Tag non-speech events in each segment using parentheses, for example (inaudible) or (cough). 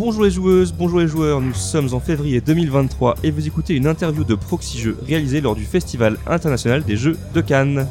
Bonjour les joueuses, bonjour les joueurs, nous sommes en février 2023 et vous écoutez une interview de Proxy Jeux réalisée lors du Festival international des jeux de Cannes.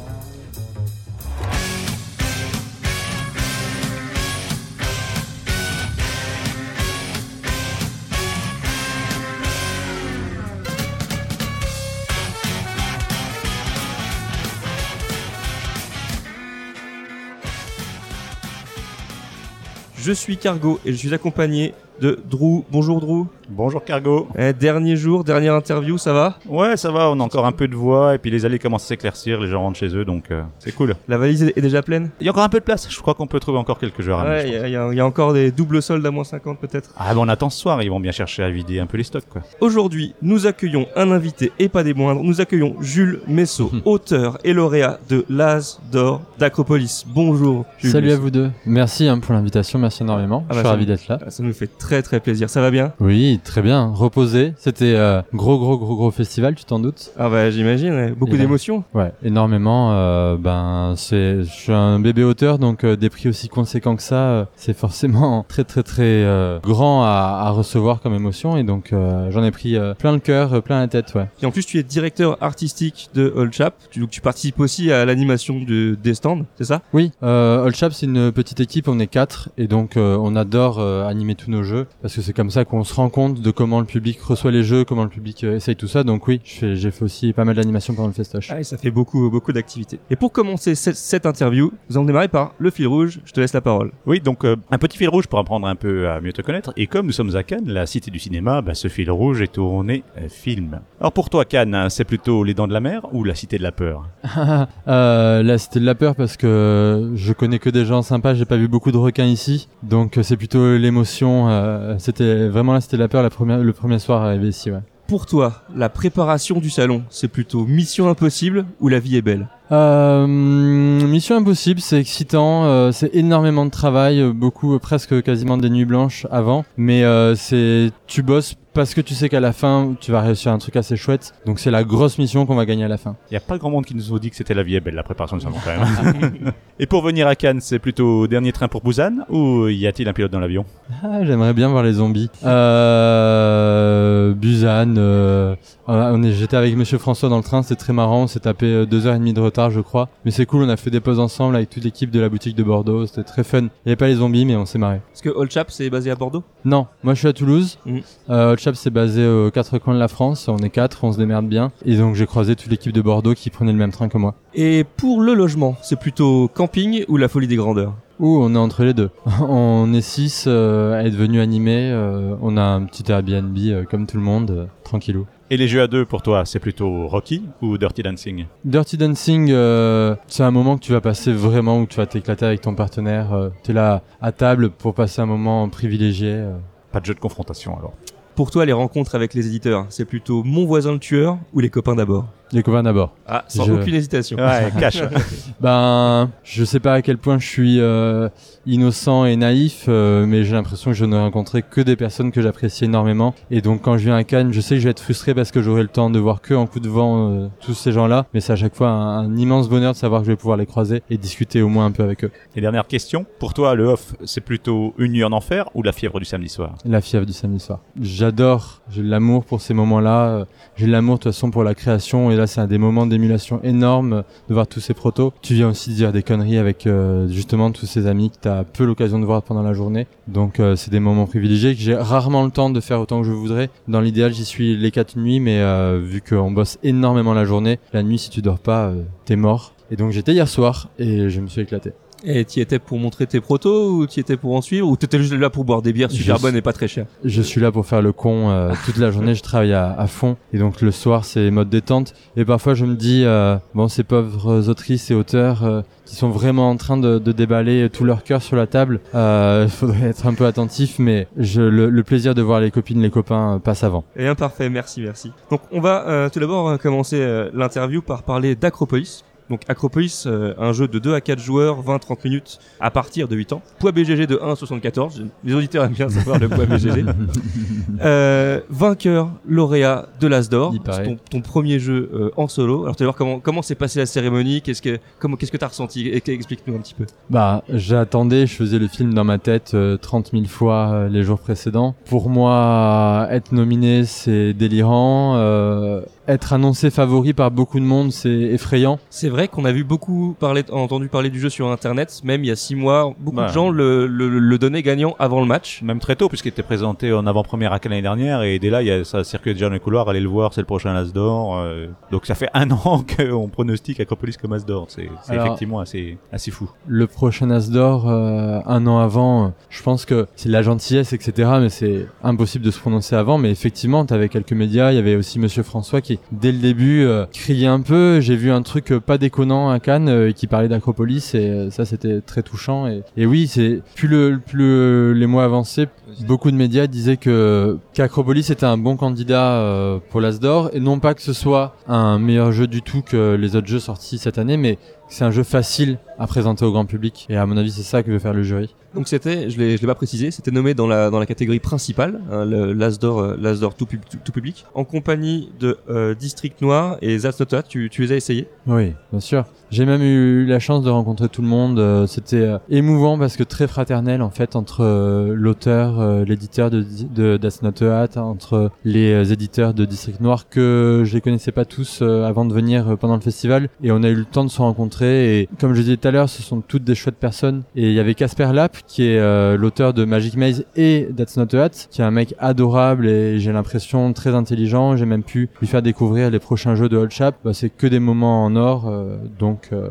Je suis Cargo et je suis accompagné de Drew. Bonjour Drew. Bonjour Cargo. Eh, dernier jour, dernière interview, ça va? Ouais, ça va, on a encore un peu de voix et puis les allées commencent à s'éclaircir, les gens rentrent chez eux donc euh, c'est cool. La valise est déjà pleine? Il y a encore un peu de place, je crois qu'on peut trouver encore quelques joueurs à Ouais, il y, y a- il y a encore des doubles soldes à moins 50 peut-être. Ah bon, on attend ce soir, ils vont bien chercher à vider un peu les stocks quoi. Aujourd'hui, nous accueillons un invité et pas des moindres. Nous accueillons Jules Messot, (laughs) auteur et lauréat de l'As d'or d'Acropolis. Bonjour. Jules Salut à vous deux. Merci hein, pour l'invitation, merci énormément. Ah bah, je suis ravi d'être là. Ah, Ça nous fait très très plaisir. Ça va bien? Oui, très bien. Reposé. C'était euh, gros, gros, gros, gros festival, tu t'en doutes? Ah bah j'imagine. ouais. Beaucoup d'émotions. Ouais, énormément. euh, ben, c'est, je suis un bébé auteur, donc euh, des prix aussi conséquents que ça, euh, c'est forcément (laughs) très, très, très grand à, à recevoir comme émotion. Et donc, j'en ai pris plein le cœur, plein la tête, ouais. Et en plus, tu es directeur artistique de Old Chap. Tu, donc tu participes aussi à l'animation de, des stands, c'est ça? Oui, euh, Old Chap, c'est une petite équipe, on est quatre, et donc euh, on adore euh, animer tous nos jeux, parce que c'est comme ça qu'on se rend compte de comment le public reçoit les jeux, comment le public euh, essaye tout ça. Donc oui, je fais- j'ai fait aussi pas mal d'animation pendant le festoche. Ah, et ça fait beaucoup beaucoup d'activités. Et pour commencer cette, cette interview, nous allons démarrer par le fil rouge. Je te laisse la parole. Oui, donc euh, un petit fil rouge pour apprendre un peu à mieux te connaître. Et comme nous sommes à Cannes, la cité du cinéma, bah, ce fil rouge est tourné euh, film. Alors pour toi Cannes, hein, c'est plutôt les dents de la mer ou la cité de la peur? (laughs) Euh, là, c'était de la peur parce que je connais que des gens sympas. J'ai pas vu beaucoup de requins ici, donc euh, c'est plutôt l'émotion. euh, c'était vraiment là, c'était la peur le premier soir arrivé ici. Ouais. Pour toi, la préparation du salon, c'est plutôt mission impossible ou la vie est belle? Euh, Mission Impossible, c'est excitant, euh, c'est énormément de travail, euh, beaucoup, presque quasiment des nuits blanches avant, mais c'est tu bosses parce que tu sais qu'à la fin tu vas réussir un truc assez chouette, donc c'est la grosse mission qu'on va gagner à la fin. Il n'y a pas grand monde qui nous a dit que c'était la vie est belle, la préparation salon quand même. (laughs) et pour venir à Cannes, c'est plutôt dernier train pour Busan ou y a-t-il un pilote dans l'avion? Ah, j'aimerais bien voir les zombies. Euh, Busan, euh, j'étais avec Monsieur François dans le train, c'était très marrant, on s'est tapé deux heures et demie de retard, je crois. Mais c'est cool, on a fait des pauses ensemble avec toute l'équipe de la boutique de Bordeaux, c'était très fun. Il y avait pas les zombies, mais on s'est marré. Parce que Old Chap, c'est basé à Bordeaux? Non, moi je suis à Toulouse. Mhm. Euh, Old Chap c'est basé aux quatre coins de la France. On est quatre, on se démerde bien. Et donc j'ai croisé toute l'équipe de Bordeaux qui prenait le même train que moi. Et pour le logement, c'est plutôt camping ou la folie des grandeurs? Ouh, on est entre les deux. (laughs) on est six euh, à être venus animer. euh, on a un petit Airbnb euh, comme tout le monde, euh, tranquillou. Et les jeux à deux pour toi, c'est plutôt Rocky ou Dirty Dancing Dirty Dancing, euh, c'est un moment que tu vas passer vraiment où tu vas t'éclater avec ton partenaire. Euh, tu es là à table pour passer un moment privilégié. euh. Pas de jeu de confrontation alors. Pour toi, les rencontres avec les éditeurs, c'est plutôt mon voisin le tueur ou les copains d'abord Les copains d'abord. Ah, sans Je- aucune hésitation. Ouais, cash. (laughs) Ben, je sais pas à quel point je suis euh, innocent et naïf, euh, mais j'ai l'impression que je ne rencontrerai que des personnes que j'apprécie énormément. Et donc, quand je viens à Cannes, je sais que je vais être frustré parce que j'aurai le temps de voir que en coup de vent euh, tous ces gens-là. Mais c'est à chaque fois un, un immense bonheur de savoir que je vais pouvoir les croiser et discuter au moins un peu avec eux. Et dernière question, pour toi, le off, c'est plutôt une nuit en enfer ou la fièvre du samedi soir? La fièvre du samedi soir. J'adore, j'ai de l'amour pour ces moments-là. euh, J'ai de l'amour de toute façon pour la création. Et là, c'est un des moments d'émulation énorme de voir tous ces protos. Tu viens aussi dire des conneries avec euh, justement tous ces amis que tu as peu l'occasion de voir pendant la journée. Donc, euh, c'est des moments privilégiés que j'ai rarement le temps de faire autant que je voudrais. Dans l'idéal, j'y suis les quatre nuits, mais vu qu'on bosse énormément la journée, la nuit, si tu dors pas, t'es mort. Et donc, j'étais hier soir et je me suis éclaté. Et t'y étais pour montrer tes protos ou t'y étais pour en suivre ou t'étais juste là pour boire des bières super Je- bonnes et pas très chères Je suis là pour faire le con euh, toute la journée, je travaille à, à fond et donc le soir c'est mode détente et parfois je me dis euh, bon ces pauvres autrices et auteurs euh, qui sont vraiment en train de, de déballer tout leur cœur sur la table, euh, il (laughs) faudrait être un peu attentif mais je, le, le plaisir de voir les copines, les copains euh, passe avant. Eh bien parfait, merci, merci. Donc on va euh, tout d'abord euh, commencer euh, l'interview par parler d'Acropolis. Donc Acropolis, euh, un jeu de 2 à 4 joueurs, 20-30 minutes à partir de 8 ans. Poids BGG de 1 à 74. Les auditeurs aiment bien (laughs) savoir le poids BGG. Euh, vainqueur, lauréat de l'Asdor, ton, ton premier jeu euh, en solo. Alors, tu vas voir comment comment s'est passée la cérémonie, qu'est-ce que comment qu'est-ce que t'as ressenti? Explique-nous un petit peu. Bah, j'attendais, je faisais le film dans ma tête euh, 30 000 fois les jours précédents. Pour moi, être nominé, c'est délirant. Être annoncé favori par beaucoup de monde, c'est effrayant. C'est vrai qu'on a vu beaucoup parler, entendu parler du jeu sur Internet, même il y a six mois, beaucoup Bah. de gens le, le, le donnaient gagnant avant le match. Même très tôt, puisqu'il était présenté en avant-première à Cannes l'année dernière, et dès là, il y a, ça circulait déjà dans les couloirs, allez le voir, c'est le prochain As d'or. euh, donc ça fait un (laughs) an qu'on pronostique Acropolis comme As d'or. C'est effectivement assez, assez fou. Le prochain As d'or, euh, un an avant, euh, je pense que c'est de la gentillesse, etc. Mais c'est impossible de se prononcer avant. Mais effectivement, t'avais quelques médias. Il y avait aussi Monsieur François qui, dès le début, euh, criait un peu. J'ai vu un truc euh, pas déconnant à Cannes euh, qui parlait d'Acropolis et ça, c'était très touchant. Et, oui, c'est plus le les mois avançaient, beaucoup de médias disaient que qu'Acropolis était un bon candidat pour l'As d'or et non pas que ce soit un meilleur jeu du tout que les autres jeux sortis cette année, mais c'est un jeu facile à présenter au grand public. Et à mon avis, c'est ça que veut faire le jury. Donc c'était, je l'ai, je l'ai pas précisé, c'était nommé dans la dans la catégorie principale, hein, le l'As d'or, euh, tout, pub- tout, tout public, en compagnie de euh, District Noir et That's Not That. Tu, tu les as essayés? Oui, bien sûr. J'ai même eu la chance de rencontrer tout le monde. Euh, C'était euh, émouvant parce que très fraternel en fait entre l'auteur, l'éditeur de, de That's Not a Hat, entre les éditeurs de District Noir que je les connaissais pas tous avant de venir pendant le festival et on a eu le temps de se rencontrer et comme je disais tout à l'heure, ce sont toutes des chouettes personnes et il y avait Casper Lapp qui est euh, l'auteur de Magic Maze et That's Not a Hat, qui est un mec adorable et j'ai l'impression très intelligent. J'ai même pu lui faire découvrir les prochains jeux de Old Chap. Bah, c'est que des moments en or, euh, donc. Euh,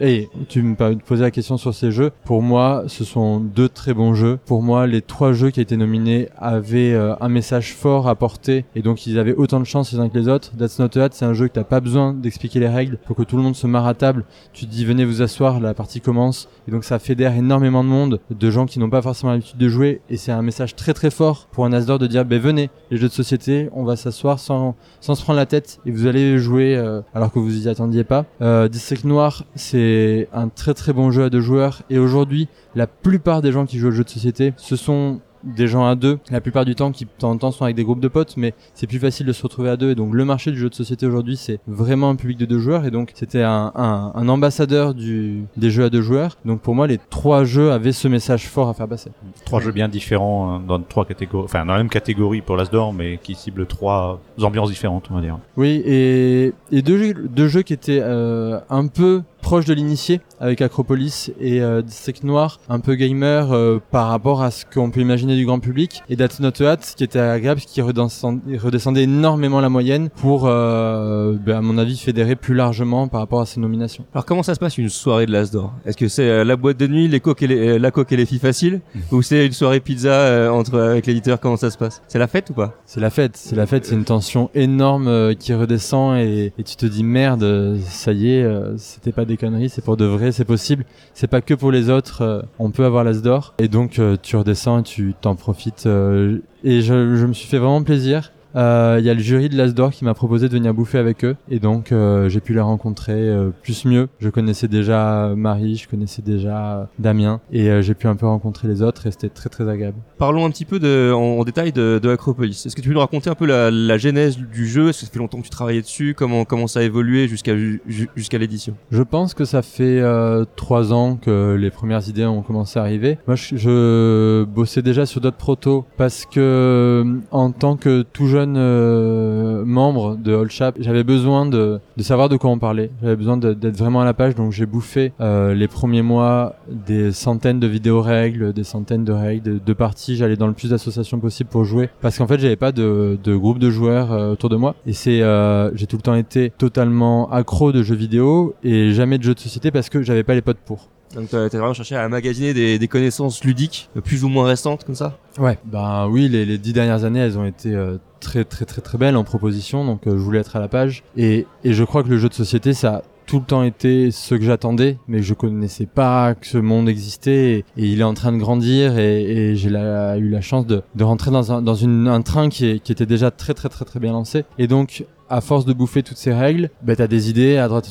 et tu me poser la question sur ces jeux. Pour moi, ce sont deux très bons jeux. Pour moi, les trois jeux qui étaient nominés avaient un message fort à porter et donc ils avaient autant de chance les uns que les autres. That's Not a Hat, c'est un jeu que t'as pas besoin d'expliquer les règles pour que tout le monde se marre à table. Tu dis venez vous asseoir, la partie commence. Et donc ça fédère énormément de monde, de gens qui n'ont pas forcément l'habitude de jouer. Et c'est un message très très fort pour un Asdor de dire ben venez les jeux de société, on va s'asseoir sans sans se prendre la tête et vous allez jouer euh, alors que vous y attendiez pas. Euh, District Noir, c'est un très très bon jeu à deux joueurs. Et aujourd'hui la plupart des gens qui jouent aux jeux de société, ce sont des gens à deux, la plupart du temps qui de temps en temps sont avec des groupes de potes, mais c'est plus facile de se retrouver à deux. Et donc le marché du jeu de société aujourd'hui, c'est vraiment un public de deux joueurs. Et donc c'était un, un, un ambassadeur du, des jeux à deux joueurs. Donc pour moi, les trois jeux avaient ce message fort à faire passer. Trois jeux bien différents hein, dans trois catégories, enfin dans la même catégorie pour l'As d'or, mais qui ciblent trois ambiances différentes, on va dire. Oui, et, et deux, jeux, deux jeux qui étaient euh, un peu proches de l'initié avec Acropolis et euh, District Noir, un peu gamer euh, par rapport à ce qu'on peut imaginer du grand public, et That's Not a Hat qui était agréable, qui redescendait, redescendait énormément la moyenne pour, euh, ben, à mon avis, fédérer plus largement par rapport à ces nominations. Alors comment ça se passe une soirée de l'As d'or? Est-ce que c'est euh, la boîte de nuit, les coques et les, euh, la coque et les filles faciles, ou c'est une soirée pizza euh, entre avec l'éditeur? Comment ça se passe? C'est la fête ou pas? C'est la fête, c'est la fête, c'est une tension énorme euh, qui redescend et, et tu te dis merde, ça y est, euh, c'était pas des conneries, c'est pour de vrai, c'est possible. C'est pas que pour les autres, euh, on peut avoir l'as d'or et donc euh, tu redescends et tu t'en profites. euh, et je, je me suis fait vraiment plaisir. Euh, Il y a le jury de l'As d'Or qui m'a proposé de venir bouffer avec eux et donc euh, j'ai pu les rencontrer euh, plus mieux. Je connaissais déjà Marie, je connaissais déjà euh, Damien et euh, j'ai pu un peu rencontrer les autres et c'était très très agréable. Parlons un petit peu de, en, en détail de, de Acropolis. Est-ce que tu peux nous raconter un peu la, la genèse du jeu? Est-ce que ça fait longtemps que tu travaillais dessus? Comment comment ça a évolué jusqu'à ju- ju- jusqu'à l'édition? Je pense que ça fait euh, trois ans que les premières idées ont commencé à arriver. Moi, je, je bossais déjà sur d'autres protos parce que euh, en tant que tout jeune euh, membre de All Chap, j'avais besoin de, de savoir de quoi on parlait. J'avais besoin d'être vraiment à la page, donc j'ai bouffé euh, les premiers mois des centaines de vidéos règles, des centaines de règles, de, de parties. J'allais dans le plus d'associations possible pour jouer parce qu'en fait, j'avais pas de, de groupe de joueurs euh, autour de moi. Et c'est, euh, j'ai tout le temps été totalement accro de jeux vidéo et jamais de jeux de société parce que j'avais pas les potes pour. Donc t'as t'as vraiment cherché à magasiner des, connaissances ludiques euh, plus ou moins récentes comme ça? Ouais. Ben oui, les, dix dernières années, elles ont été euh, très très très très belles en proposition, donc euh, je voulais être à la page. Et, et je crois que le jeu de société, ça a tout le temps été ce que j'attendais, mais je connaissais pas que ce monde existait et, il est en train de grandir et, j'ai eu la chance de, de rentrer dans un, dans un train qui, était déjà très très très très bien lancé. Et donc, à force de bouffer toutes ces règles, ben t'as des idées à droite,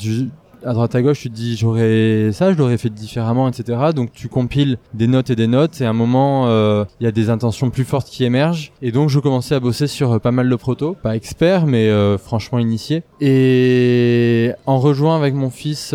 à droite à gauche, tu te dis j'aurais ça, je l'aurais fait différemment, etc. Donc tu compiles des notes et des notes, et à un moment, euh, il y a des intentions plus fortes qui émergent. Et donc je commençais à bosser sur euh, pas mal de protos, pas expert, mais euh, franchement initié. Et en rejoint avec mon fils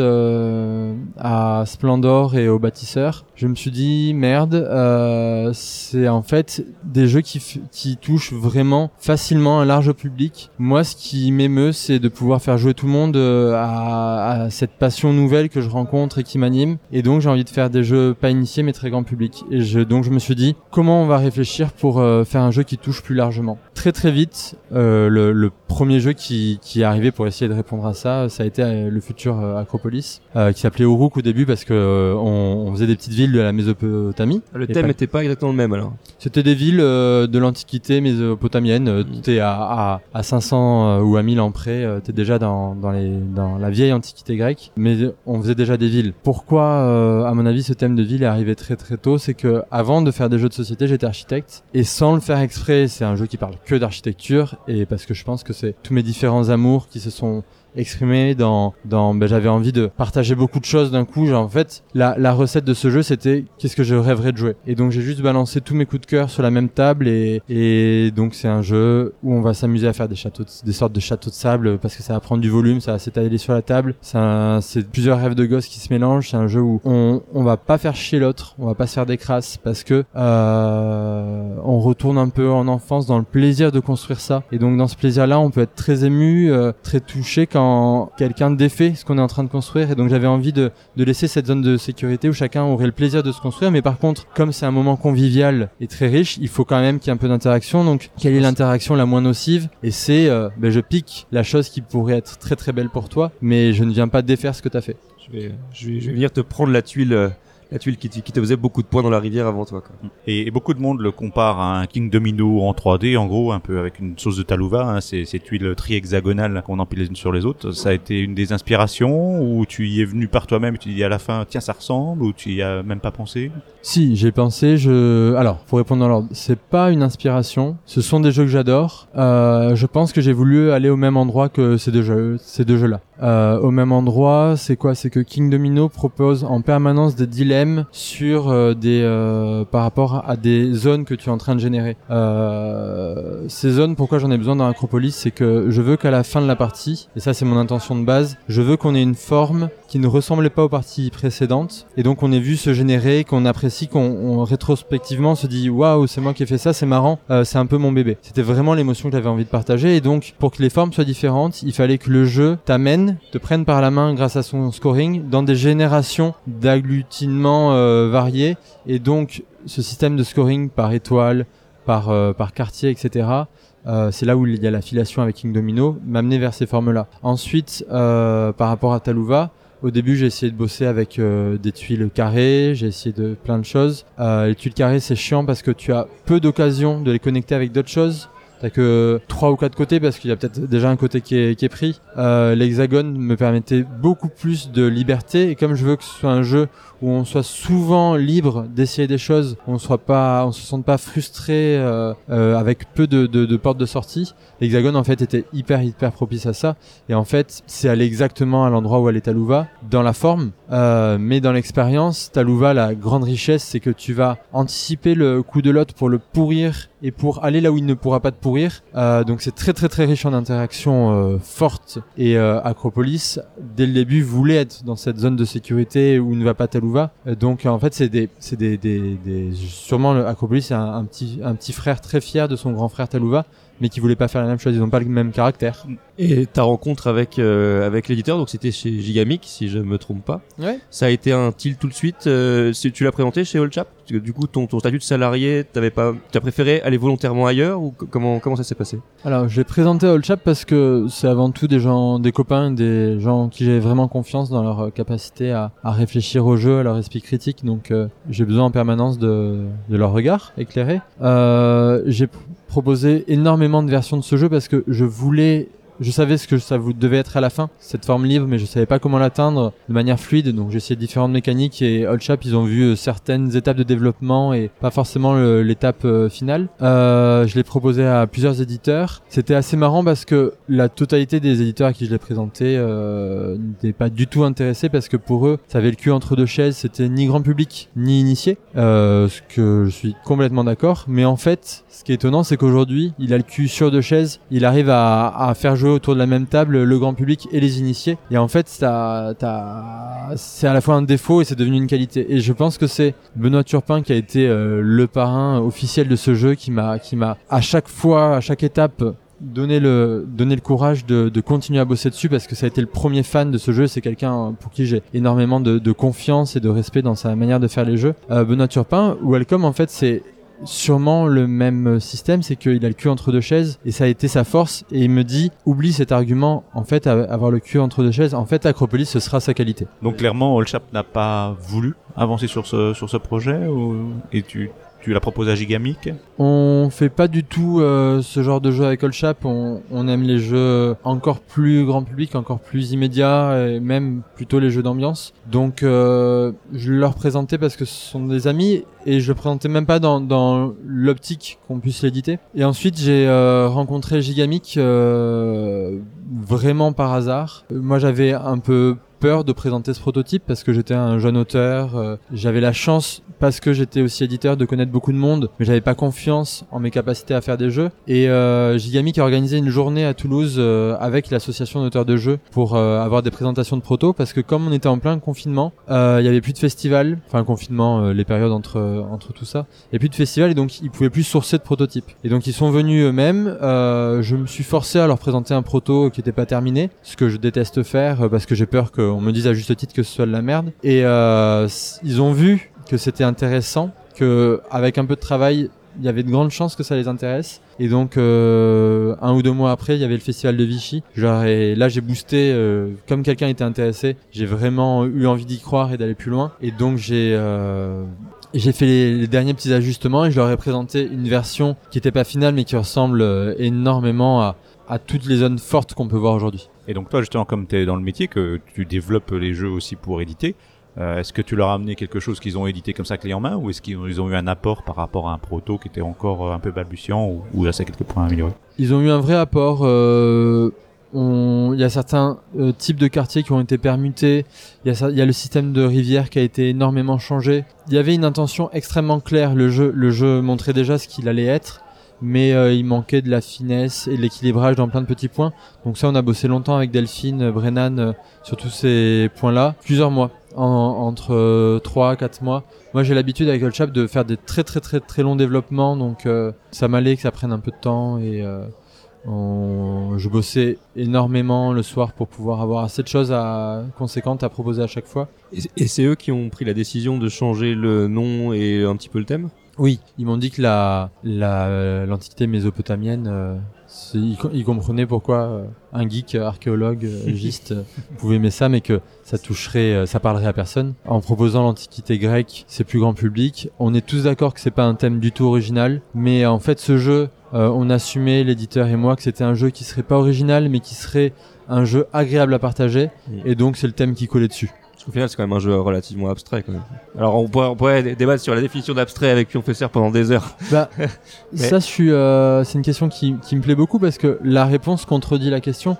à Splendor et au bâtisseur, je me suis dit merde, euh, c'est en fait des jeux qui, touchent vraiment facilement un large public. Moi, ce qui m'émeut, c'est de pouvoir faire jouer tout le monde euh, à, cette passion nouvelle que je rencontre et qui m'anime. Et donc, j'ai envie de faire des jeux pas initiés mais très grand public. Et donc, je me suis dit comment on va réfléchir pour euh, faire un jeu qui touche plus largement? Très très vite, le, premier jeu qui, qui est arrivé pour essayer de répondre à ça, ça a été le futur Acropolis, qui s'appelait Uruk au début parce que on, on faisait des petites villes de la Mésopotamie. Le thème n'était pas exactement le même alors. C'était des villes euh, de l'Antiquité mésopotamienne. Euh, Mm. T'es à, à, à 500 euh, ou à 1000 ans près, euh, t'es déjà dans, dans, les, dans la vieille Antiquité grecque. Mais on faisait déjà des villes. Pourquoi, à mon avis, ce thème de ville est arrivé très très tôt? C'est que avant de faire des jeux de société, j'étais architecte. Et sans le faire exprès, c'est un jeu qui parle que d'architecture. Et parce que je pense que c'est tous mes différents amours qui se sont exprimé dans dans ben, j'avais envie de partager beaucoup de choses d'un coup. Genre en fait la recette de ce jeu c'était qu'est-ce que je rêverais de jouer. Et donc j'ai juste balancé tous mes coups de cœur sur la même table et et donc c'est un jeu où on va s'amuser à faire des châteaux de- des sortes de châteaux de sable parce que ça va prendre du volume ça va s'étaler sur la table. C'est plusieurs rêves de gosses qui se mélangent. C'est un jeu où on on va pas faire chier l'autre on va pas se faire des crasses parce que euh, on retourne un peu en enfance dans le plaisir de construire ça. Et donc dans ce plaisir là on peut être très ému euh, très touché quand quelqu'un défait ce qu'on est en train de construire. Et donc j'avais envie de, de laisser cette zone de sécurité où chacun aurait le plaisir de se construire. Mais par contre comme c'est un moment convivial et très riche il faut quand même qu'il y ait un peu d'interaction. Donc quelle est l'interaction la moins nocive? Et c'est euh, ben, je pique la chose qui pourrait être très très belle pour toi mais je ne viens pas défaire ce que t'as fait. Je vais, je vais, je vais venir te prendre la tuile, euh, la tuile qui, te faisait beaucoup de points dans la rivière avant toi. Quoi. Et, et beaucoup de monde le compare à un King Domino en 3D, en gros, un peu avec une sauce de Talouva, hein, ces, ces tuiles tri-hexagonales qu'on empile les unes sur les autres. Ça a été une des inspirations, ou tu y es venu par toi-même et tu dis à la fin, tiens, ça ressemble, ou tu y as même pas pensé? Si, j'ai pensé, je... Alors, pour répondre dans l'ordre, c'est pas une inspiration, ce sont des jeux que j'adore. Euh, je pense que j'ai voulu aller au même endroit que ces deux jeux, ces deux jeux-là. Euh, au même endroit, c'est quoi? C'est que King Domino propose en permanence des sur euh, des... euh, par rapport à des zones que tu es en train de générer. Euh, ces zones, pourquoi j'en ai besoin dans Acropolis, c'est que je veux qu'à la fin de la partie, et ça c'est mon intention de base, je veux qu'on ait une forme qui ne ressemblait pas aux parties précédentes, et donc on ait vu se générer, qu'on apprécie, qu'on on, rétrospectivement se dit waouh c'est moi qui ai fait ça, c'est marrant, euh, c'est un peu mon bébé. C'était vraiment l'émotion que j'avais envie de partager, et donc pour que les formes soient différentes, il fallait que le jeu t'amène, te prenne par la main grâce à son scoring dans des générations d'agglutinements euh, variés, et donc ce système de scoring par étoile, par euh, par quartier, etc. C'est là où il y a l'affiliation avec King Domino, m'amener vers ces formes-là. Ensuite, par rapport à Talouva, au début, j'ai essayé de bosser avec euh, des tuiles carrées, j'ai essayé de plein de choses. Euh, les tuiles carrées, c'est chiant parce que tu as peu d'occasions de les connecter avec d'autres choses. T'as que trois ou quatre côtés parce qu'il y a peut-être déjà un côté qui est, qui est pris. Euh, L'hexagone me permettait beaucoup plus de liberté et comme je veux que ce soit un jeu où on soit souvent libre d'essayer des choses, on soit pas, on se sente pas frustré euh, euh, avec peu de, de, de portes de sortie. L'hexagone en fait était hyper hyper propice à ça et en fait c'est aller exactement à l'endroit où allait Talouva dans la forme, euh, mais dans l'expérience, Talouva la grande richesse c'est que tu vas anticiper le coup de l'autre pour le pourrir et pour aller là où il ne pourra pas te pourrir. Euh, donc c'est très très très riche en interactions euh, fortes et euh, Acropolis dès le début voulait être dans cette zone de sécurité où ne va pas Talouva. Euh, donc en fait c'est des c'est des, des, des sûrement Acropolis un, un petit un petit frère très fier de son grand frère Talouva mais qui voulait pas faire la même chose, ils ont pas le même caractère. Et ta rencontre avec euh, avec l'éditeur, donc c'était chez Gigamic, si je me trompe pas. Ouais. Ça a été un tilt tout de suite. euh, tu l'as présenté chez All Chap? Parce que Du coup, ton, ton statut de salarié, t'avais pas, t'as préféré aller volontairement ailleurs ou co- comment comment ça s'est passé? Alors, je l'ai présenté à All Chap parce que c'est avant tout des gens, des copains, des gens en qui j'ai vraiment confiance dans leur euh, capacité à, à réfléchir au jeu, à leur esprit critique. Donc, euh, j'ai besoin en permanence de, de leur regard éclairé. J'ai proposé énormément de versions de ce jeu parce que je voulais je savais ce que ça vous devait être à la fin, cette forme libre, mais je savais pas comment l'atteindre de manière fluide. Donc j'ai essayé différentes mécaniques et Oldchap, ils ont vu euh, certaines étapes de développement et pas forcément l'étape euh, finale. Euh, je l'ai proposé à plusieurs éditeurs. C'était assez marrant parce que la totalité des éditeurs à qui je l'ai présenté euh, n'étaient pas du tout intéressés parce que pour eux, ça avait le cul entre deux chaises. C'était ni grand public ni initié, euh, ce que je suis complètement d'accord. Mais en fait, ce qui est étonnant, c'est qu'aujourd'hui, il a le cul sur deux chaises. Il arrive à, faire jouer autour de la même table le grand public et les initiés. Et en fait, c'est à la fois un défaut et c'est devenu une qualité. Et je pense que c'est Benoît Turpin qui a été euh, le parrain officiel de ce jeu, qui m'a, à chaque fois, à chaque étape, donné le donner le courage de, de, continuer à bosser dessus parce que ça a été le premier fan de ce jeu c'est quelqu'un pour qui j'ai énormément de, de, confiance et de respect dans sa manière de faire les jeux euh, Benoît Turpin Welcome en fait c'est sûrement le même système, c'est qu'il a le cul entre deux chaises et ça a été sa force. Et il me dit, oublie cet argument, en fait, avoir le cul entre deux chaises, en fait, Acropolis, ce sera sa qualité. Donc clairement, Allchap n'a pas voulu avancer sur ce, sur ce projet ou, et tu, tu l'as proposé à Gigamic On fait pas du tout euh, ce genre de jeu avec Allchap. On, on aime les jeux encore plus grand public, encore plus immédiats, et même plutôt les jeux d'ambiance. Donc euh, je leur présentais parce que ce sont des amis et je le présentais même pas dans, dans l'optique qu'on puisse l'éditer. Et ensuite j'ai euh, rencontré Gigamic vraiment par hasard. Moi j'avais un peu peur de présenter ce prototype parce que j'étais un jeune auteur. Euh, j'avais la chance, parce que j'étais aussi éditeur, de connaître beaucoup de monde, mais j'avais pas confiance en mes capacités à faire des jeux. Et euh, qui a organisé une journée à Toulouse euh, avec l'association d'auteurs de jeux pour euh, avoir des présentations de proto parce que comme on était en plein confinement, euh, il y avait plus de festivals, enfin confinement, les périodes entre entre tout ça, avait plus de festivals et donc ils pouvaient plus sourcer de prototypes. Et donc ils sont venus eux-mêmes. je me suis forcé à leur présenter un proto n'était pas terminé, ce que je déteste faire parce que j'ai peur que on me dise à juste titre que ce soit de la merde. Et euh, ils ont vu que c'était intéressant, que avec un peu de travail, il y avait de grandes chances que ça les intéresse. Et donc euh, un ou deux mois après, il y avait le festival de Vichy. Et là, j'ai boosté, euh, comme quelqu'un était intéressé, j'ai vraiment eu envie d'y croire et d'aller plus loin. Et donc j'ai euh, fait les, derniers petits ajustements et je leur ai présenté une version qui n'était pas finale mais qui ressemble euh, énormément à, à toutes les zones fortes qu'on peut voir aujourd'hui. Et donc toi, justement, comme tu es dans le métier, que tu développes les jeux aussi pour éditer, euh, est-ce que tu leur as amené quelque chose qu'ils ont édité comme ça clé en main ou est-ce qu'ils ont eu un apport par rapport à un proto qui était encore euh, un peu balbutiant ou, ou là c'est quelques points améliorés Ils ont eu un vrai apport. Euh, il y a certains euh, types de quartiers qui ont été permutés. Il y, a, y a le système de rivière qui a été énormément changé. Il y avait une intention extrêmement claire. Le jeu, le jeu montrait déjà ce qu'il allait être mais euh, il manquait de la finesse et l'équilibrage dans plein de petits points. Donc ça, on a bossé longtemps avec Delphine, euh, Brennan euh, sur tous ces points-là, plusieurs mois, en, entre 3 4 mois. Moi, j'ai l'habitude avec Goldchap de faire des très très très très longs développements, donc ça m'allait que ça prenne un peu de temps et je bossais énormément le soir pour pouvoir avoir assez de choses à, conséquentes à proposer à chaque fois. Et c'est eux qui ont pris la décision de changer le nom et un petit peu le thème? Oui, ils m'ont dit que la l'antiquité mésopotamienne, euh, ils, ils, comprenaient pourquoi euh, un geek archéologue (laughs) légiste euh, pouvait aimer ça, mais que ça toucherait, ça parlerait à personne. En proposant l'antiquité grecque, c'est plus grand public. On est tous d'accord que c'est pas un thème du tout original, mais en fait, ce jeu, on assumait l'éditeur et moi que c'était un jeu qui serait pas original, mais qui serait un jeu agréable à partager, et donc c'est le thème qui collait dessus. Parce qu'au final, c'est quand même un jeu relativement abstrait, quand même. Alors, on pourrait, on pourrait débattre sur la définition d'abstrait avec Pionfesseur pendant des heures. Bah, (laughs) ça, je suis, euh, c'est une question qui, qui me plaît beaucoup parce que la réponse contredit la question.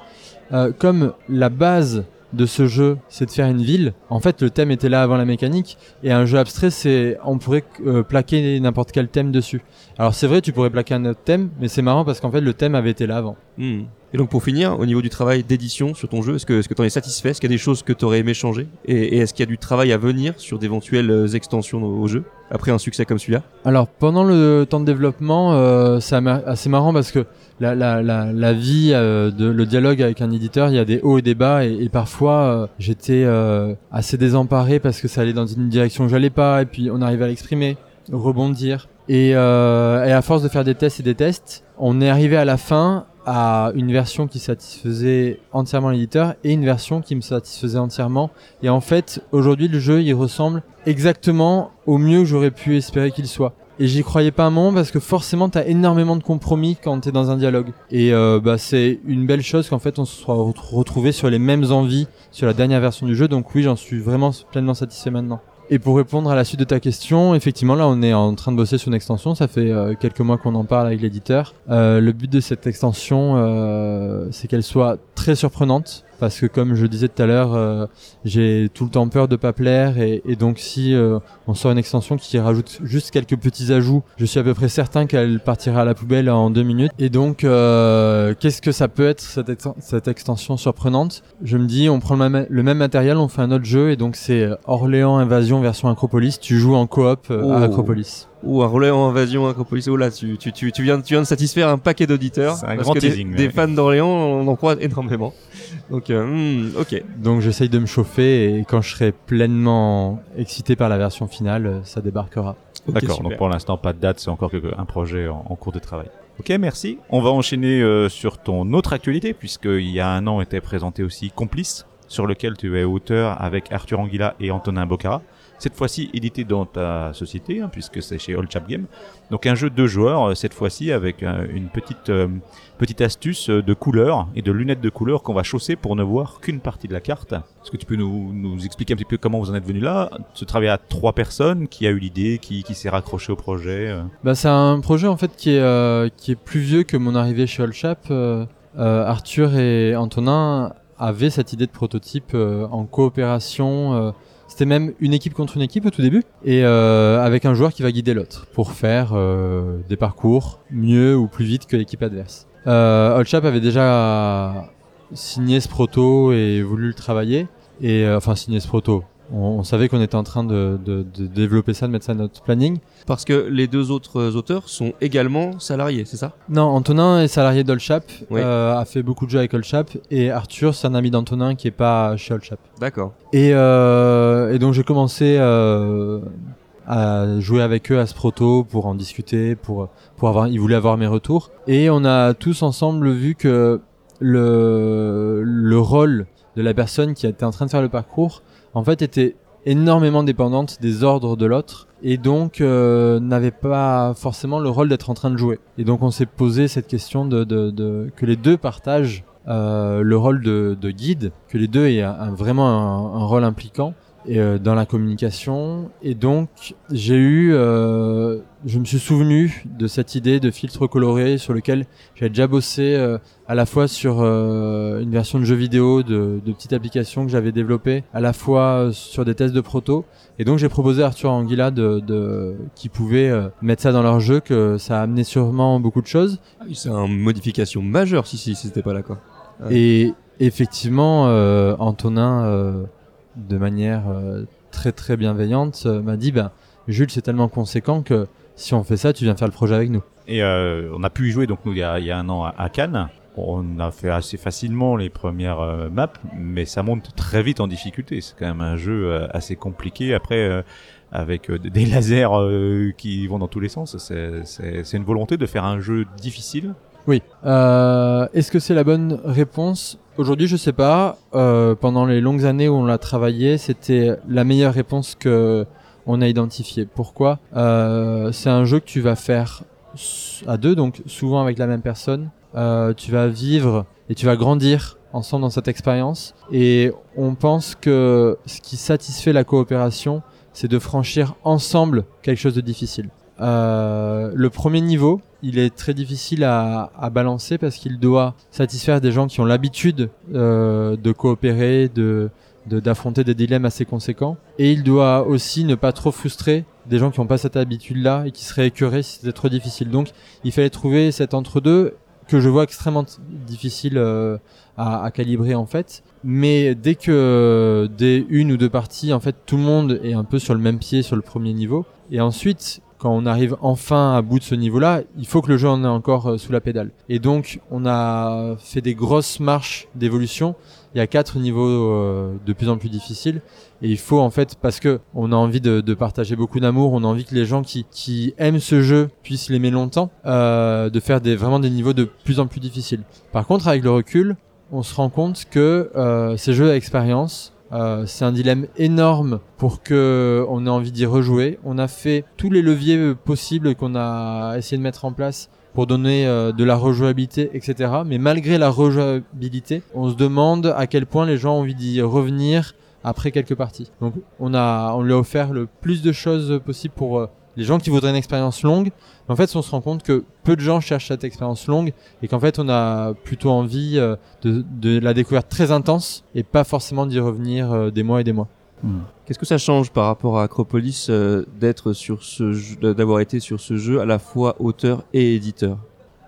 Euh, comme la base de ce jeu, c'est de faire une ville. En fait, le thème était là avant la mécanique, et un jeu abstrait, c'est on pourrait euh, plaquer n'importe quel thème dessus. Alors c'est vrai, tu pourrais plaquer un autre thème, mais c'est marrant parce qu'en fait, le thème avait été là avant. Hmm. Et donc pour finir, au niveau du travail d'édition sur ton jeu, est-ce que est-ce que tu en es satisfait? Est-ce qu'il y a des choses que tu aurais aimé changer? Et, et est-ce qu'il y a du travail à venir sur d'éventuelles euh, extensions au jeu après un succès comme celui-là? Alors pendant le temps de développement, euh, c'est assez marrant parce que la, la, la, la vie, euh, de, le dialogue avec un éditeur, il y a des hauts et des bas et, et parfois euh, j'étais euh, assez désemparé parce que ça allait dans une direction que j'allais pas et puis on arrivait à l'exprimer, rebondir. Et, euh, et à force de faire des tests et des tests, on est arrivé à la fin à une version qui satisfaisait entièrement l'éditeur et une version qui me satisfaisait entièrement. Et en fait, aujourd'hui, le jeu, il ressemble exactement au mieux que j'aurais pu espérer qu'il soit. Et j'y croyais pas un moment parce que forcément t'as énormément de compromis quand t'es dans un dialogue. Et euh, bah c'est une belle chose qu'en fait on se soit retrouvé sur les mêmes envies sur la dernière version du jeu. Donc oui, j'en suis vraiment pleinement satisfait maintenant. Et pour répondre à la suite de ta question, effectivement, là, on est en train de bosser sur une extension. Ça fait euh, quelques mois qu'on en parle avec l'éditeur. Euh, le but de cette extension, euh, c'est qu'elle soit très surprenante parce que comme je disais tout à l'heure, euh, j'ai tout le temps peur de pas plaire et, et donc si euh, on sort une extension qui rajoute juste quelques petits ajouts, je suis à peu près certain qu'elle partira à la poubelle en deux minutes. Et donc, euh, qu'est-ce que ça peut être cette, cette extension surprenante? Je me dis, on prend le même, le même, matériel, on fait un autre jeu et donc c'est Orléans Invasion version Acropolis. Tu joues en coop oh. à Acropolis ou un relais en invasion Acropolis. Oh là, tu, tu, tu, tu, viens, tu viens de satisfaire un paquet d'auditeurs. C'est un grand que teasing, des, des, fans d'Orléans, on en croit énormément. Donc, euh, hmm, ok. Donc j'essaye de me chauffer et quand je serai pleinement excité par la version finale, ça débarquera. Okay, D'accord, donc pour l'instant pas de date, c'est encore un projet en, en, cours de travail. Ok, merci. On va enchaîner euh, sur ton autre actualité, puisqu'il y a un an était présenté aussi Complice, sur lequel tu es auteur avec Arthur Anguilla et Antonin Bocara cette fois-ci édité dans ta société, hein, puisque c'est chez Old Chap Game. Donc un jeu de deux joueurs, euh, cette fois-ci avec euh, une petite, euh, petite astuce de couleur et de lunettes de couleur qu'on va chausser pour ne voir qu'une partie de la carte. Est-ce que tu peux nous, nous expliquer un petit peu comment vous en êtes venu là? Ce travail à trois personnes, qui a eu l'idée, qui, qui s'est raccroché au projet bah, C'est un projet en fait qui est, qui est plus vieux que mon arrivée chez Old Chap. Arthur et Antonin avaient cette idée de prototype en coopération c'était même une équipe contre une équipe au tout début, et euh, avec un joueur qui va guider l'autre pour faire euh, des parcours mieux ou plus vite que l'équipe adverse. Euh, Old Chap avait déjà signé ce proto et voulu le travailler, et euh, enfin signé ce proto on, savait qu'on était en train de, de, de, développer ça, de mettre ça dans notre planning. Parce que les deux autres auteurs sont également salariés, c'est ça? Non, Antonin est salarié d'Olchap, oui. euh, a fait beaucoup de jeux avec Olchap, et Arthur, c'est un ami d'Antonin qui est pas chez Olchap. D'accord. Et, euh, et donc j'ai commencé euh, à jouer avec eux à ce proto pour en discuter, pour pour avoir, ils voulaient avoir mes retours, et on a tous ensemble vu que le le rôle de la personne qui était en train de faire le parcours en fait était énormément dépendante des ordres de l'autre et donc euh, n'avait pas forcément le rôle d'être en train de jouer. Et donc on s'est posé cette question de, que les deux partagent euh, le rôle de, de, guide, que les deux aient vraiment un, rôle impliquant et, euh, dans la communication. Et donc j'ai eu, euh, je me suis souvenu de cette idée de filtre coloré sur lequel j'avais déjà bossé euh, à la fois sur une version de jeu vidéo de, de petites applications que j'avais développées, à la fois sur des tests de proto. Et donc j'ai proposé à Arthur Anguilla de, de qui pouvait mettre ça dans leur jeu, que ça a amené sûrement beaucoup de choses. Ah oui, c'est une modification majeure si si, si c'était pas là quoi. Ouais. Et effectivement, Antonin de manière euh, très très bienveillante, euh, m'a dit ben Jules, c'est tellement conséquent que si on fait ça, tu viens faire le projet avec nous. Et euh, on a pu y jouer donc nous il y a, il y a un an à, Cannes. On a fait assez facilement les premières maps, mais ça monte très vite en difficulté. C'est quand même un jeu assez compliqué. Après, avec des lasers qui vont dans tous les sens, c'est une volonté de faire un jeu difficile. Oui. Est-ce que c'est la bonne réponse? Aujourd'hui, je sais pas. Euh, pendant les longues années où on l'a travaillé, c'était la meilleure réponse que on a identifiée. Pourquoi? Euh, C'est un jeu que tu vas faire à deux, donc souvent avec la même personne. Euh, tu vas vivre et tu vas grandir ensemble dans cette expérience. Et on pense que ce qui satisfait la coopération, c'est de franchir ensemble quelque chose de difficile. Euh, le premier niveau, il est très difficile à, balancer parce qu'il doit satisfaire des gens qui ont l'habitude euh, de coopérer, de d'affronter des dilemmes assez conséquents. Et il doit aussi ne pas trop frustrer des gens qui n'ont pas cette habitude-là et qui seraient écœurés si c'était trop difficile. Donc il fallait trouver cet entre-deux que je vois extrêmement difficile euh, à, calibrer en fait. Mais dès que des une ou deux parties, en fait, tout le monde est un peu sur le même pied sur le premier niveau. Et ensuite, quand on arrive enfin à bout de ce niveau-là, il faut que le jeu en ait encore euh, sous la pédale. Et donc, on a fait des grosses marches d'évolution. Il y a quatre niveaux euh, de plus en plus difficiles. Et il faut en fait, parce que on a envie de, partager beaucoup d'amour, on a envie que les gens qui, aiment ce jeu puissent l'aimer longtemps, euh, de faire vraiment des niveaux de plus en plus difficiles. Par contre, avec le recul, on se rend compte que ces jeux à expérience, Euh, c'est un dilemme énorme pour que on ait envie d'y rejouer. On a fait tous les leviers possibles qu'on a essayé de mettre en place pour donner euh, de la rejouabilité, etc. Mais malgré la rejouabilité, on se demande à quel point les gens ont envie d'y revenir après quelques parties. Donc on a, on lui a offert le plus de choses possible pour euh, les gens qui voudraient une expérience longue. En fait, on se rend compte que peu de gens cherchent cette expérience longue et qu'en fait, on a plutôt envie euh, de, de la découverte très intense et pas forcément d'y revenir des mois et des mois. Hmm. Qu'est-ce que ça change par rapport à Acropolis euh, d'être sur ce jeu, d'avoir été sur ce jeu à la fois auteur et éditeur?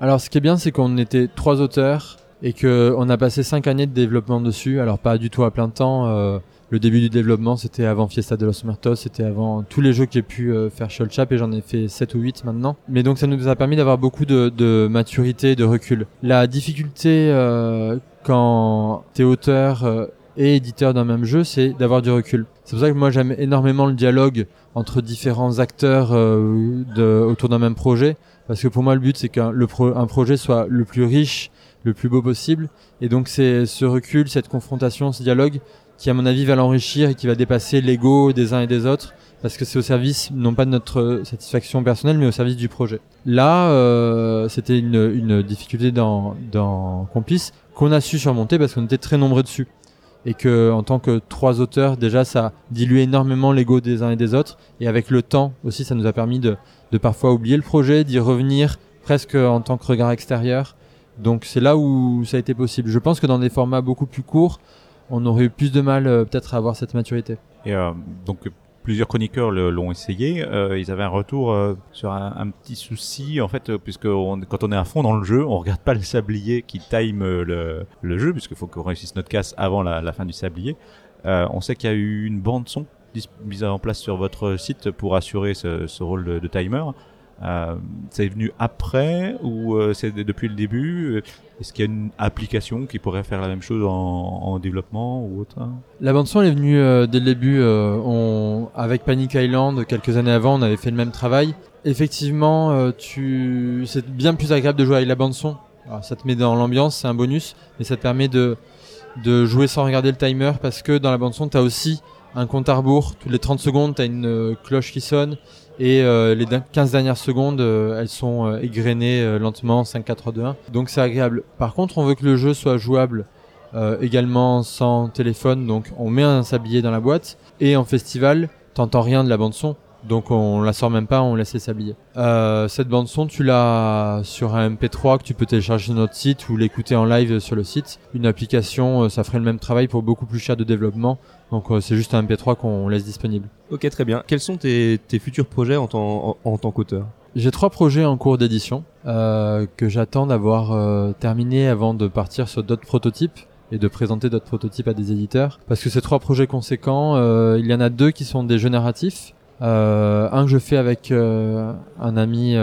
Alors, ce qui est bien, c'est qu'on était trois auteurs et que on a passé cinq années de développement dessus. Alors, pas du tout à plein temps. Euh, le début du développement, c'était avant Fiesta de los Muertos, c'était avant tous les jeux que j'ai pu euh, faire chez Chap et j'en ai fait 7 ou 8 maintenant. Mais donc ça nous a permis d'avoir beaucoup de, de maturité, de recul. La difficulté euh, quand t'es auteur et éditeur d'un même jeu, c'est d'avoir du recul. C'est pour ça que moi j'aime énormément le dialogue entre différents acteurs euh, autour d'un même projet, parce que pour moi le but c'est qu'un un projet soit le plus riche, le plus beau possible, et donc c'est ce recul, cette confrontation, ce dialogue qui à mon avis va l'enrichir et qui va dépasser l'ego des uns et des autres, parce que c'est au service non pas de notre satisfaction personnelle, mais au service du projet. Là, euh, c'était une, une difficulté dans, dans Complice qu'on a su surmonter parce qu'on était très nombreux dessus. Et que en tant que trois auteurs déjà ça dilue énormément l'ego des uns et des autres. Et avec le temps aussi ça nous a permis de, de parfois oublier le projet d'y revenir presque en tant que regard extérieur. Donc c'est là où ça a été possible. Je pense que dans des formats beaucoup plus courts on aurait eu plus de mal euh, peut-être à avoir cette maturité et euh, donc plusieurs chroniqueurs l'ont essayé. Euh, ils avaient un retour euh, sur un, petit souci en fait, euh, puisque quand on est à fond dans le jeu, on regarde pas le sablier qui time euh, le, jeu, puisqu'il faut qu'on réussisse notre casse avant la, fin du sablier. Euh, on sait qu'il y a eu une bande son mise en place sur votre site pour assurer ce, rôle de timer. Euh, c'est venu après ou euh, c'est depuis le début? Est-ce qu'il y a une application qui pourrait faire la même chose en, en développement ou autre? La bande son est venue euh, dès le début. Euh, avec Panic Island, quelques années avant, on avait fait le même travail. Effectivement, euh, c'est bien plus agréable de jouer avec la bande son. Ça te met dans l'ambiance, c'est un bonus, mais ça te permet de de jouer sans regarder le timer parce que dans la bande son, tu as aussi un compte à rebours. Toutes les 30 secondes, tu as une cloche qui sonne et euh, les 15 dernières secondes euh, elles sont euh, égrenées lentement 5 4 3 2 1 donc c'est agréable par contre on veut que le jeu soit jouable également sans téléphone donc on met un sablier dans la boîte et en festival t'entends rien de la bande son donc on la sort même pas, on laisse les sabliers. Cette bande son, tu l'as sur un MP3 que tu peux télécharger sur notre site ou l'écouter en live sur le site. Une application, ça ferait le même travail pour beaucoup plus cher de développement. Donc euh, c'est juste un MP3 qu'on laisse disponible. Ok, très bien. Quels sont tes, tes futurs projets en tant, en, en tant qu'auteur? J'ai trois projets en cours d'édition euh, que j'attends d'avoir euh, terminé avant de partir sur d'autres prototypes et de présenter d'autres prototypes à des éditeurs. Parce que ces trois projets conséquents, euh, il y en a deux qui sont des jeux narratifs. Euh, un que je fais avec euh, un ami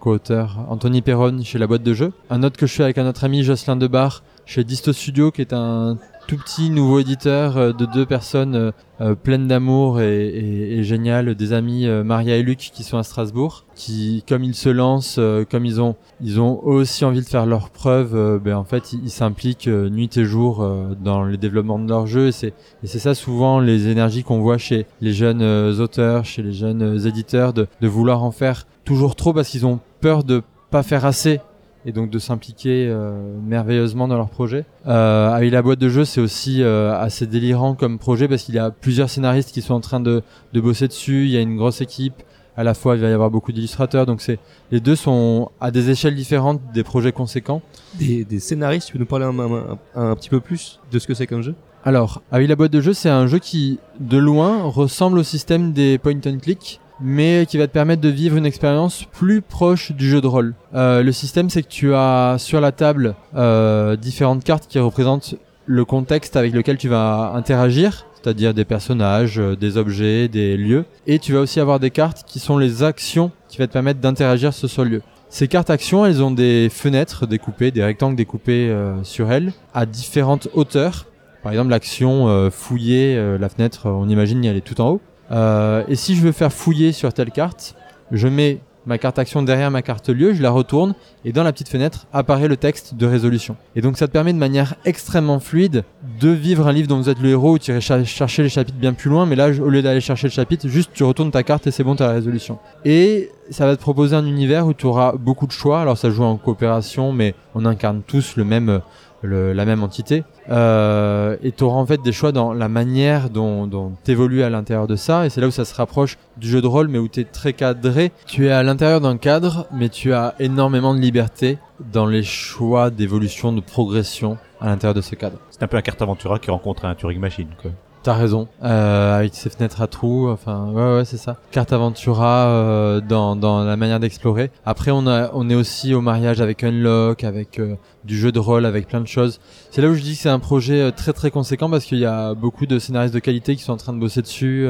co-auteur, Anthony Perron, chez la boîte de jeux. Un autre que je fais avec un autre ami, Jocelyn Debar, chez Disto Studio, qui est un tout petit nouveau éditeur euh, de deux personnes euh, euh, pleines d'amour et, géniales, des amis Maria et Luc qui sont à Strasbourg, qui comme ils se lancent, comme ils ont ils ont aussi envie de faire leurs preuves, ben en fait ils s'impliquent nuit et jour dans le développement de leur jeu et c'est c'est ça souvent les énergies qu'on voit chez les jeunes auteurs, chez les jeunes éditeurs de, de vouloir en faire toujours trop parce qu'ils ont peur de pas faire assez et donc de s'impliquer euh, merveilleusement dans leur projet. Euh, avec la boîte de jeu, c'est aussi euh, assez délirant comme projet parce qu'il y a plusieurs scénaristes qui sont en train de, de bosser dessus. Il y a une grosse équipe. À la fois, il va y avoir beaucoup d'illustrateurs. Donc c'est les deux sont à des échelles différentes des projets conséquents. Des, des scénaristes, tu peux nous parler un, un, un, un petit peu plus de ce que c'est comme jeu? Alors, avec la boîte de jeu, c'est un jeu qui, de loin, ressemble au système des point and click mais qui va te permettre de vivre une expérience plus proche du jeu de rôle. Euh, le système, c'est que tu as sur la table euh, différentes cartes qui représentent le contexte avec lequel tu vas interagir, c'est-à-dire des personnages, euh, des objets, des lieux, et tu vas aussi avoir des cartes qui sont les actions qui vont te permettre d'interagir sur ce lieu. Ces cartes actions, elles ont des fenêtres découpées, des rectangles découpés sur elles, à différentes hauteurs. Par exemple, l'action fouiller la fenêtre, on imagine, elle est tout en haut. Euh, et si je veux faire fouiller sur telle carte, je mets ma carte action derrière ma carte lieu, je la retourne et dans la petite fenêtre apparaît le texte de résolution. Et donc ça te permet de manière extrêmement fluide de vivre un livre dont vous êtes le héros où tu irais cher- chercher les chapitres bien plus loin, mais là au lieu d'aller chercher le chapitre, juste tu retournes ta carte et c'est bon, tu as la résolution. Et ça va te proposer un univers où tu auras beaucoup de choix. Alors ça joue en coopération, mais on incarne tous le même, la même entité. Euh, et tu auras en fait des choix dans la manière dont, dont tu évolues à l'intérieur de ça. Et c'est là où ça se rapproche du jeu de rôle, mais où tu es très cadré. Tu es à l'intérieur d'un cadre, mais tu as énormément de liberté dans les choix d'évolution, de progression à l'intérieur de ce cadre. C'est un peu un carte Aventura qui rencontre un Turing Machine, quoi. T'as raison, euh, avec ses fenêtres à trous, enfin ouais ouais c'est ça. Carte Aventura euh, dans, la manière d'explorer. Après on est aussi au mariage avec Unlock, avec euh, du jeu de rôle, avec plein de choses. C'est là où je dis que c'est un projet très très conséquent parce qu'il y a beaucoup de scénaristes de qualité qui sont en train de bosser dessus.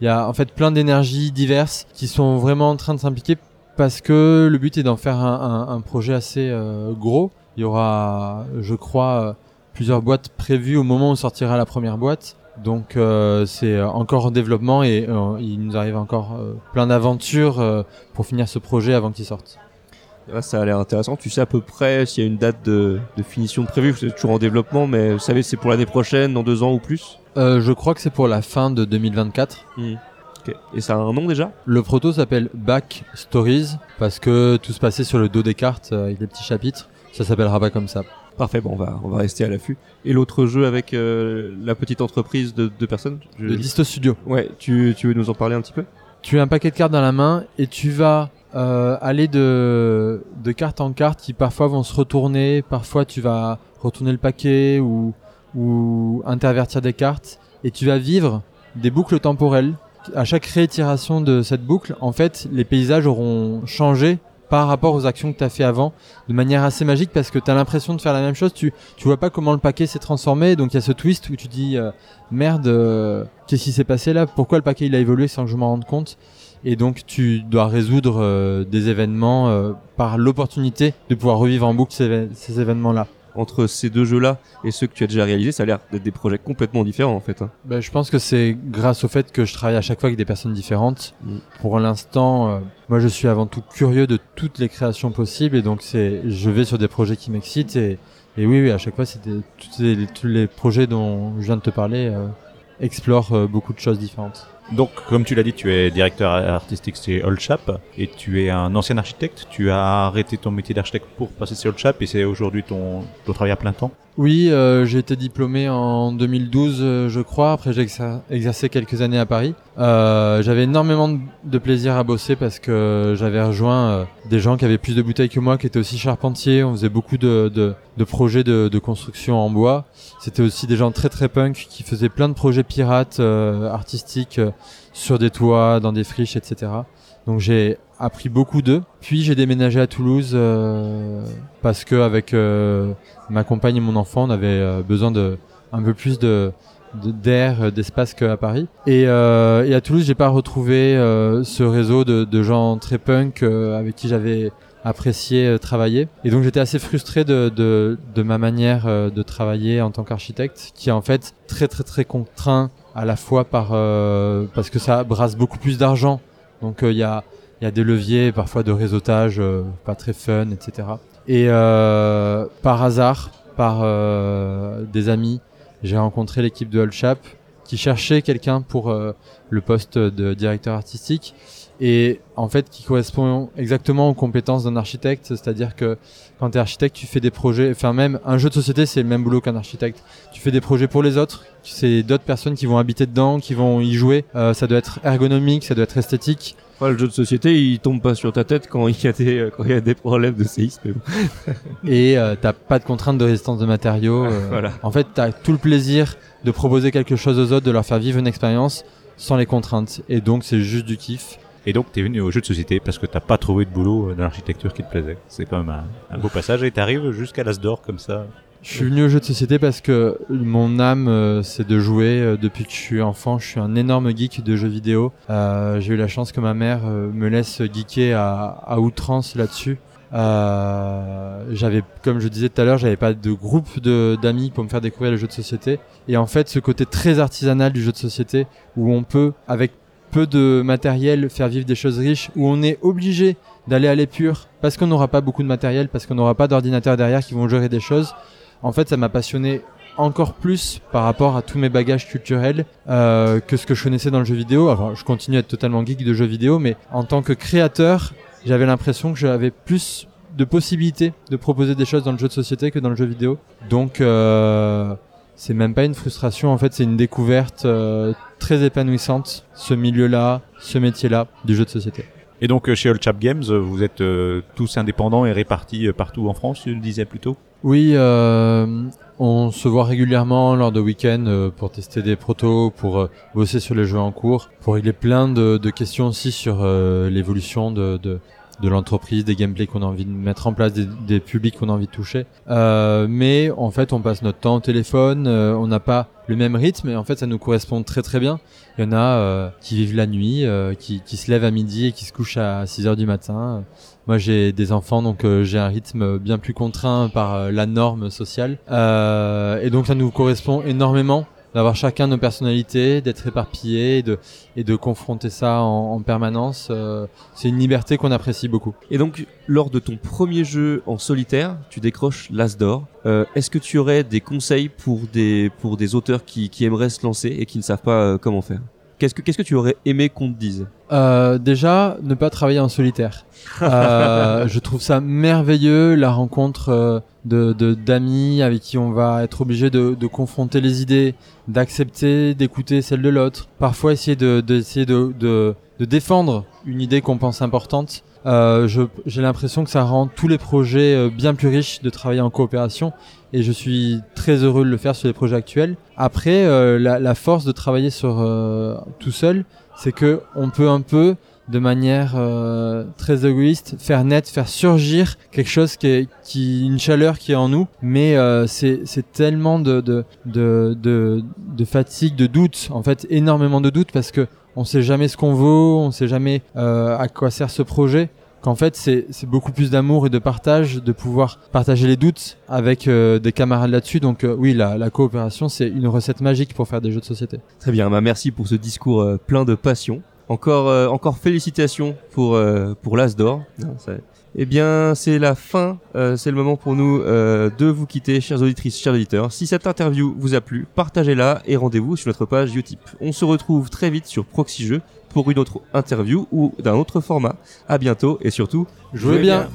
Il y a en fait plein d'énergies diverses qui sont vraiment en train de s'impliquer parce que le but est d'en faire un, un, projet assez gros. Il y aura, je crois, plusieurs boîtes prévues au moment où sortira la première boîte. Donc euh, c'est euh, encore en développement et euh, il nous arrive encore euh, plein d'aventures pour finir ce projet avant qu'il sorte. Ça a l'air intéressant. Tu sais à peu près s'il y a une date de, de finition prévue. C'est toujours en développement, mais vous savez, c'est pour l'année prochaine, dans deux ans ou plus? Euh, je crois que c'est pour la fin de 2024. Ok. Et ça a un nom déjà? Le proto s'appelle Back Stories parce que tout se passait sur le dos des cartes avec des petits chapitres. Ça s'appellera pas comme ça. Parfait. Bon, on va on va rester à l'affût. Et l'autre jeu avec euh, la petite entreprise de deux personnes. je- Le Disto Studio. Ouais. Tu tu veux nous en parler un petit peu? Tu as un paquet de cartes dans la main et tu vas euh, aller de, de carte en carte qui parfois vont se retourner, parfois tu vas retourner le paquet ou, ou intervertir des cartes et tu vas vivre des boucles temporelles. À chaque réitération de cette boucle, en fait, les paysages auront changé par rapport aux actions que tu as fait avant de manière assez magique parce que tu as l'impression de faire la même chose, tu tu vois pas comment le paquet s'est transformé donc il y a ce twist où tu dis euh, merde euh, qu'est-ce qui s'est passé là? Pourquoi le paquet il a évolué sans que je m'en rende compte? Et donc tu dois résoudre euh, des événements par l'opportunité de pouvoir revivre en boucle ces, éve- ces événements là. Entre ces deux jeux-là et ceux que tu as déjà réalisés, ça a l'air d'être des projets complètement différents en fait. hein. Ben, je pense que c'est grâce au fait que je travaille à chaque fois avec des personnes différentes. Mm. Pour l'instant, euh, moi je suis avant tout curieux de toutes les créations possibles et donc c'est je vais sur des projets qui m'excitent et, et oui, oui à chaque fois c'est des- tous les, tous les projets dont je viens de te parler euh, explorent euh, beaucoup de choses différentes. Donc, comme tu l'as dit, tu es directeur artistique chez Old Chap et tu es un ancien architecte. Tu as arrêté ton métier d'architecte pour passer chez Old et c'est aujourd'hui ton travail à plein temps? Oui, euh, j'ai été diplômé en 2012, euh, je crois. Après, j'ai exer- exercé quelques années à Paris. Euh, j'avais énormément de- plaisir à bosser parce que j'avais rejoint des gens qui avaient plus de bouteilles que moi, qui étaient aussi charpentiers. On faisait beaucoup de, projets de, construction en bois. C'était aussi des gens très très punk qui faisaient plein de projets pirates, artistiques, sur des toits, dans des friches, etc. Donc j'ai appris beaucoup d'eux. Puis j'ai déménagé à Toulouse parce que avec ma compagne et mon enfant, on avait euh, besoin de un peu plus de d'air, euh, d'espace qu'à Paris. Et, euh, et à Toulouse, j'ai pas retrouvé ce réseau de, gens très punk avec qui j'avais apprécié travailler. Et donc j'étais assez frustré de, de, de ma manière de travailler en tant qu'architecte, qui est en fait très très très contraint à la fois par parce que ça brasse beaucoup plus d'argent. Donc il y a il y a des leviers parfois de réseautage euh, pas très fun, etc. Et euh, par hasard, par euh, des amis, j'ai rencontré l'équipe de All Chap qui cherchait quelqu'un pour le poste de directeur artistique et en fait qui correspond exactement aux compétences d'un architecte, c'est-à-dire que quand tu es architecte, tu fais des projets, enfin même un jeu de société, c'est le même boulot qu'un architecte. Tu fais des projets pour les autres, c'est d'autres personnes qui vont habiter dedans, qui vont y jouer, Euh, ça doit être ergonomique, ça doit être esthétique. Ouais, le jeu de société, il tombe pas sur ta tête quand il y a des euh, quand il y a des problèmes de séisme. (laughs) et euh, t'as pas de contrainte de résistance de matériaux. euh, (laughs) Voilà. En fait, t'as tout le plaisir de proposer quelque chose aux autres, de leur faire vivre une expérience sans les contraintes. Et donc, c'est juste du kiff. Et donc, tu es venu au jeu de société parce que t'as pas trouvé de boulot euh, dans l'architecture qui te plaisait. C'est quand même un, beau passage et t'arrives jusqu'à l'As d'or comme ça. Je suis venu au jeu de société parce que mon âme, euh, c'est de jouer. Euh, Depuis que je suis enfant, je suis un énorme geek de jeux vidéo. J'ai eu la chance que ma mère me laisse geeker à, outrance là-dessus. J'avais, comme je disais tout à l'heure, j'avais pas de groupe de d'amis pour me faire découvrir le jeu de société. Et en fait, ce côté très artisanal du jeu de société, où on peut, avec peu de matériel faire vivre des choses riches, où on est obligé d'aller à l'épure parce qu'on n'aura pas beaucoup de matériel, parce qu'on n'aura pas d'ordinateur derrière qui vont gérer des choses. En fait, ça m'a passionné encore plus par rapport à tous mes bagages culturels euh, que ce que je connaissais dans le jeu vidéo. Enfin, je continue à être totalement geek de jeux vidéo, mais en tant que créateur, j'avais l'impression que j'avais plus de possibilités de proposer des choses dans le jeu de société que dans le jeu vidéo. Donc, euh, c'est même pas une frustration, en fait, c'est une découverte euh, très épanouissante, ce milieu-là, ce métier-là du jeu de société. Et donc euh, chez All Chap Games, euh, vous êtes euh, tous indépendants et répartis partout en France, tu le disais plus tôt? Oui, euh, on se voit régulièrement lors de week-ends euh, pour tester des protos, pour bosser sur les jeux en cours, pour régler plein de, de questions aussi sur l'évolution de, de, de l'entreprise, des gameplays qu'on a envie de mettre en place, des, des publics qu'on a envie de toucher. Mais en fait, on passe notre temps au téléphone, on n'a pas le même rythme et en fait, ça nous correspond très très bien. Il y en a euh, qui vivent la nuit, euh, qui, se lèvent à midi et qui se couchent à 6 heures du matin. Moi, j'ai des enfants, donc euh, j'ai un rythme bien plus contraint par la norme sociale. Et donc, ça nous correspond énormément d'avoir chacun nos personnalités, d'être éparpillés et de, et de confronter ça en, en permanence. Euh, c'est une liberté qu'on apprécie beaucoup. Et donc, lors de ton premier jeu en solitaire, tu décroches l'As d'or. Euh, Est-ce que tu aurais des conseils pour des, pour des auteurs qui, qui aimeraient se lancer et qui ne savent pas euh, comment faire? Qu'est-ce que, qu'est-ce que tu aurais aimé qu'on te dise? Euh, déjà, ne pas travailler en solitaire. Euh, (laughs) je trouve ça merveilleux, la rencontre euh, de de- d'amis avec qui on va être obligé de, de confronter les idées, d'accepter, d'écouter celle de l'autre. Parfois, essayer de d'essayer de, de de défendre une idée qu'on pense importante. Euh, J'ai l'impression que ça rend tous les projets euh, bien plus riches de travailler en coopération et je suis très heureux de le faire sur les projets actuels. Après, euh, la, la force de travailler sur euh, tout seul, c'est que on peut un peu de manière euh, très égoïste faire naître faire surgir quelque chose qui est qui une chaleur qui est en nous mais euh, c'est tellement de de, de de de fatigue de doute en fait énormément de doute parce que on sait jamais ce qu'on vaut on sait jamais euh, à quoi sert ce projet qu'en fait c'est beaucoup plus d'amour et de partage de pouvoir partager les doutes avec euh, des camarades là-dessus donc euh, oui la, la coopération c'est une recette magique pour faire des jeux de société Très bien, bah merci pour ce discours euh, plein de passion. Encore, euh, encore félicitations pour euh, pour l'As d'or. Eh bien, c'est la fin. euh, c'est le moment pour nous euh, de vous quitter, chères auditrices, chers auditeurs. Si cette interview vous a plu, partagez-la et rendez-vous sur notre page Utip. On se retrouve très vite sur Proxy Jeux pour une autre interview ou d'un autre format. À bientôt et surtout, jouez bien.